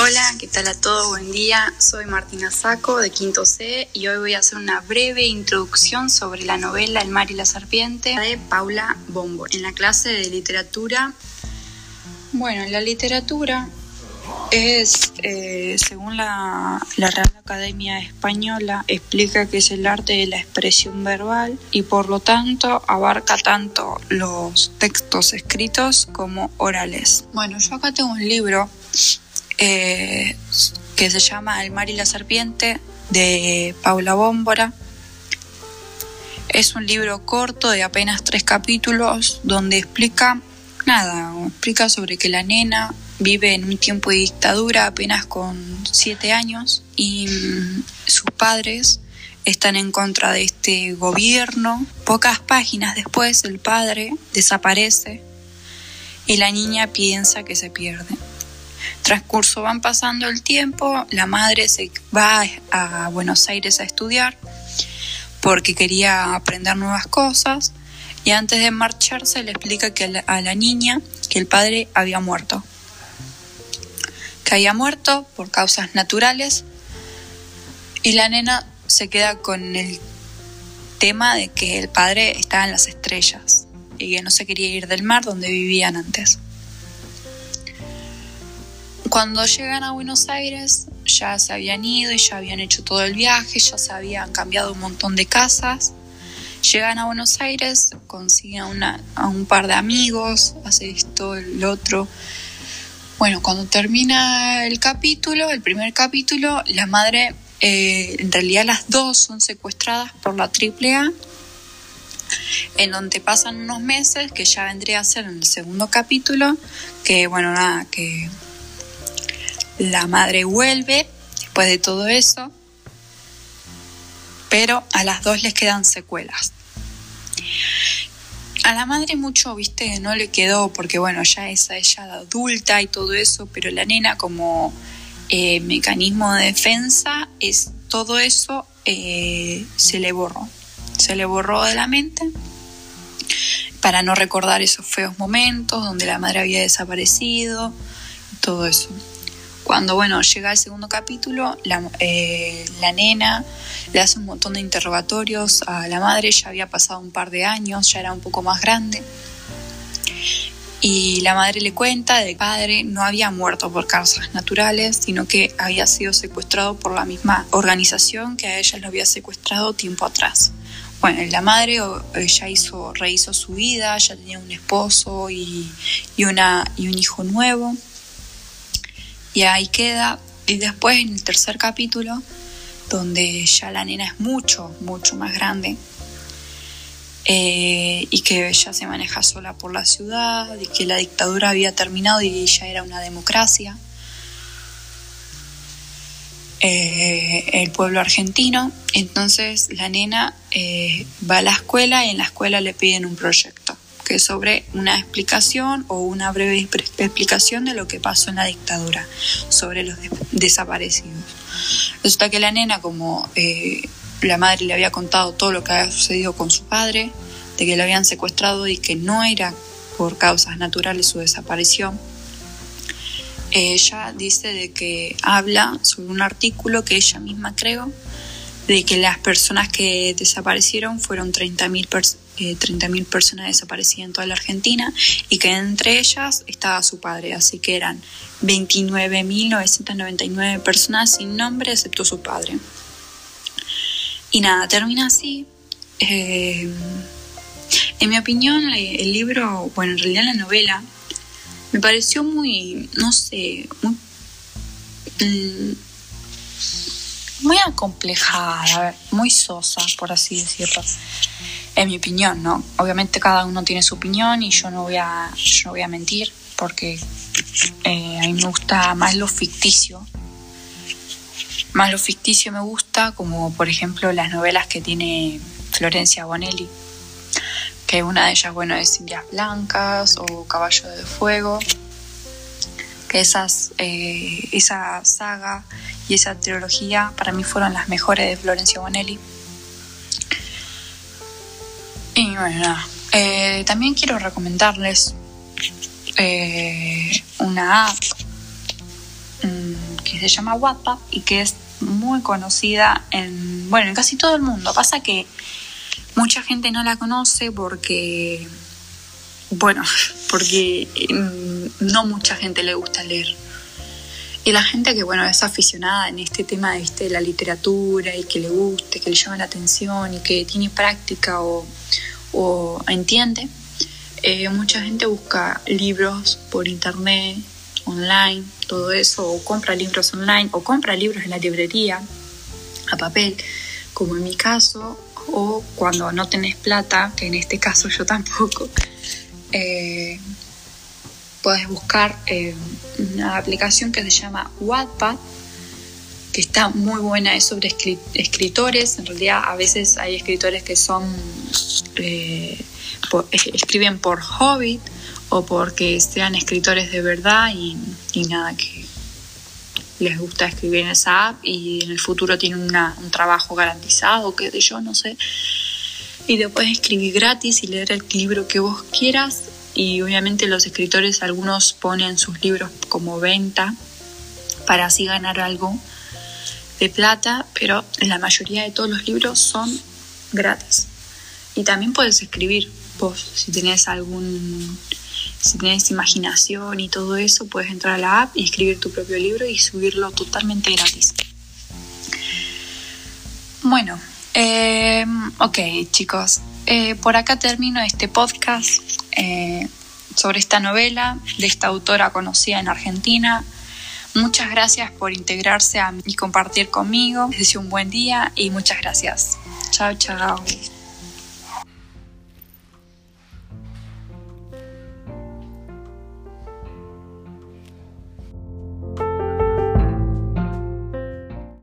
Hola, ¿qué tal a todos? Buen día. Soy Martina Saco de Quinto C y hoy voy a hacer una breve introducción sobre la novela El mar y la serpiente de Paula Bombo en la clase de literatura. Bueno, en la literatura es, eh, según la, Real Academia Española, explica que es el arte de la expresión verbal y por lo tanto abarca tanto los textos escritos como orales. Bueno, yo acá tengo un libro eh, que se llama El mar y la serpiente de Paula Bómbora. Es un libro corto de apenas tres capítulos donde explica nada, explica sobre que la nena vive en un tiempo de dictadura apenas con siete años y mm, sus padres están en contra de este gobierno. Pocas páginas después el padre desaparece y la niña piensa que se pierde. Transcurso van pasando el tiempo, la madre se va a Buenos Aires a estudiar porque quería aprender nuevas cosas y antes de marcharse le explica que a la niña que el padre había muerto que había muerto por causas naturales y la nena se queda con el tema de que el padre estaba en las estrellas y que no se quería ir del mar donde vivían antes. Cuando llegan a Buenos Aires ya se habían ido y ya habían hecho todo el viaje, ya se habían cambiado un montón de casas. Llegan a Buenos Aires, consiguen a un par de amigos, hace esto, el otro, bueno, cuando termina el capítulo, el primer capítulo, la madre, eh, en realidad las dos son secuestradas por la AAA, en donde pasan unos meses, que ya vendría a ser en el segundo capítulo, que bueno, nada, que la madre vuelve después de todo eso, pero a las dos les quedan secuelas. A la madre mucho, viste, no le quedó porque bueno, ya es ella adulta y todo eso, pero la nena como eh, mecanismo de defensa es todo eso eh, se le borró, se le borró de la mente. Para no recordar esos feos momentos donde la madre había desaparecido, todo eso. Cuando, bueno, llega el segundo capítulo, la, eh, la, nena le hace un montón de interrogatorios a la madre, ya había pasado un par de años, ya era un poco más grande. Y la madre le cuenta de que el padre no había muerto por causas naturales, sino que había sido secuestrado por la misma organización que a ella lo había secuestrado tiempo atrás. Bueno, la madre ya hizo, rehizo su vida, ya tenía un esposo y, y, una, y un hijo nuevo y ahí queda. Y después en el tercer capítulo, donde ya la nena es mucho, mucho más grande, eh, y que ya se maneja sola por la ciudad, y que la dictadura había terminado y ya era una democracia. Eh, el pueblo argentino. Entonces la nena eh, va a la escuela y en la escuela le piden un proyecto que sobre una explicación o una breve explicación de lo que pasó en la dictadura, sobre los desaparecidos. Resulta que la nena, como eh, la madre le había contado todo lo que había sucedido con su padre, de que lo habían secuestrado y que no era por causas naturales su desaparición, ella dice de que habla sobre un artículo que ella misma creó, de que las personas que desaparecieron fueron 30.000 personas 30.000 personas desaparecidas en toda la Argentina y que entre ellas estaba su padre, así que eran 29.999 personas sin nombre excepto su padre. Y nada, termina así. Eh, en mi opinión, el libro, bueno, en realidad la novela, me pareció muy, no sé, muy, mm, muy acomplejada, muy sosa, por así decirlo en mi opinión, ¿no? Obviamente cada uno tiene su opinión y yo no voy a, yo no voy a mentir porque eh, a mí me gusta más lo ficticio. Más lo ficticio me gusta, como por ejemplo las novelas que tiene Florencia Bonelli, que una de ellas, bueno, es Indias Blancas o Caballo de Fuego, que esas, eh, esa saga y esa trilogía para mí fueron las mejores de Florencia Bonelli. Bueno, eh, también quiero recomendarles eh, una app mm, que se llama Wattpad y que es muy conocida en, bueno, en casi todo el mundo. Pasa que mucha gente no la conoce porque, bueno, porque mm, no mucha gente le gusta leer. Y la gente que, bueno, es aficionada en este tema de la literatura y que le guste, que le llama la atención y que tiene práctica o, o entiende, eh, mucha gente busca libros por internet, online, todo eso, o compra libros online, o compra libros en la librería a papel, como en mi caso, o cuando no tenés plata, que en este caso yo tampoco, eh, puedes buscar eh, una aplicación que se llama Wattpad, que está muy buena, es sobre escritores, en realidad a veces hay escritores que son eh, escriben por hobby o porque sean escritores de verdad y, nada, que les gusta escribir en esa app y en el futuro tienen un trabajo garantizado, que de yo, no sé. Y después escribir gratis y leer el libro que vos quieras. Y obviamente los escritores, algunos ponen sus libros como venta para así ganar algo de plata, pero la mayoría de todos los libros son gratis. Y también puedes escribir vos, si tenés algún, si tenés imaginación y todo eso, puedes entrar a la app y escribir tu propio libro y subirlo totalmente gratis. Bueno, eh, ok chicos, eh, por acá termino este podcast eh, sobre esta novela de esta autora conocida en Argentina. Muchas gracias por integrarse y compartir conmigo. Les deseo un buen día y muchas gracias. Chao, chao.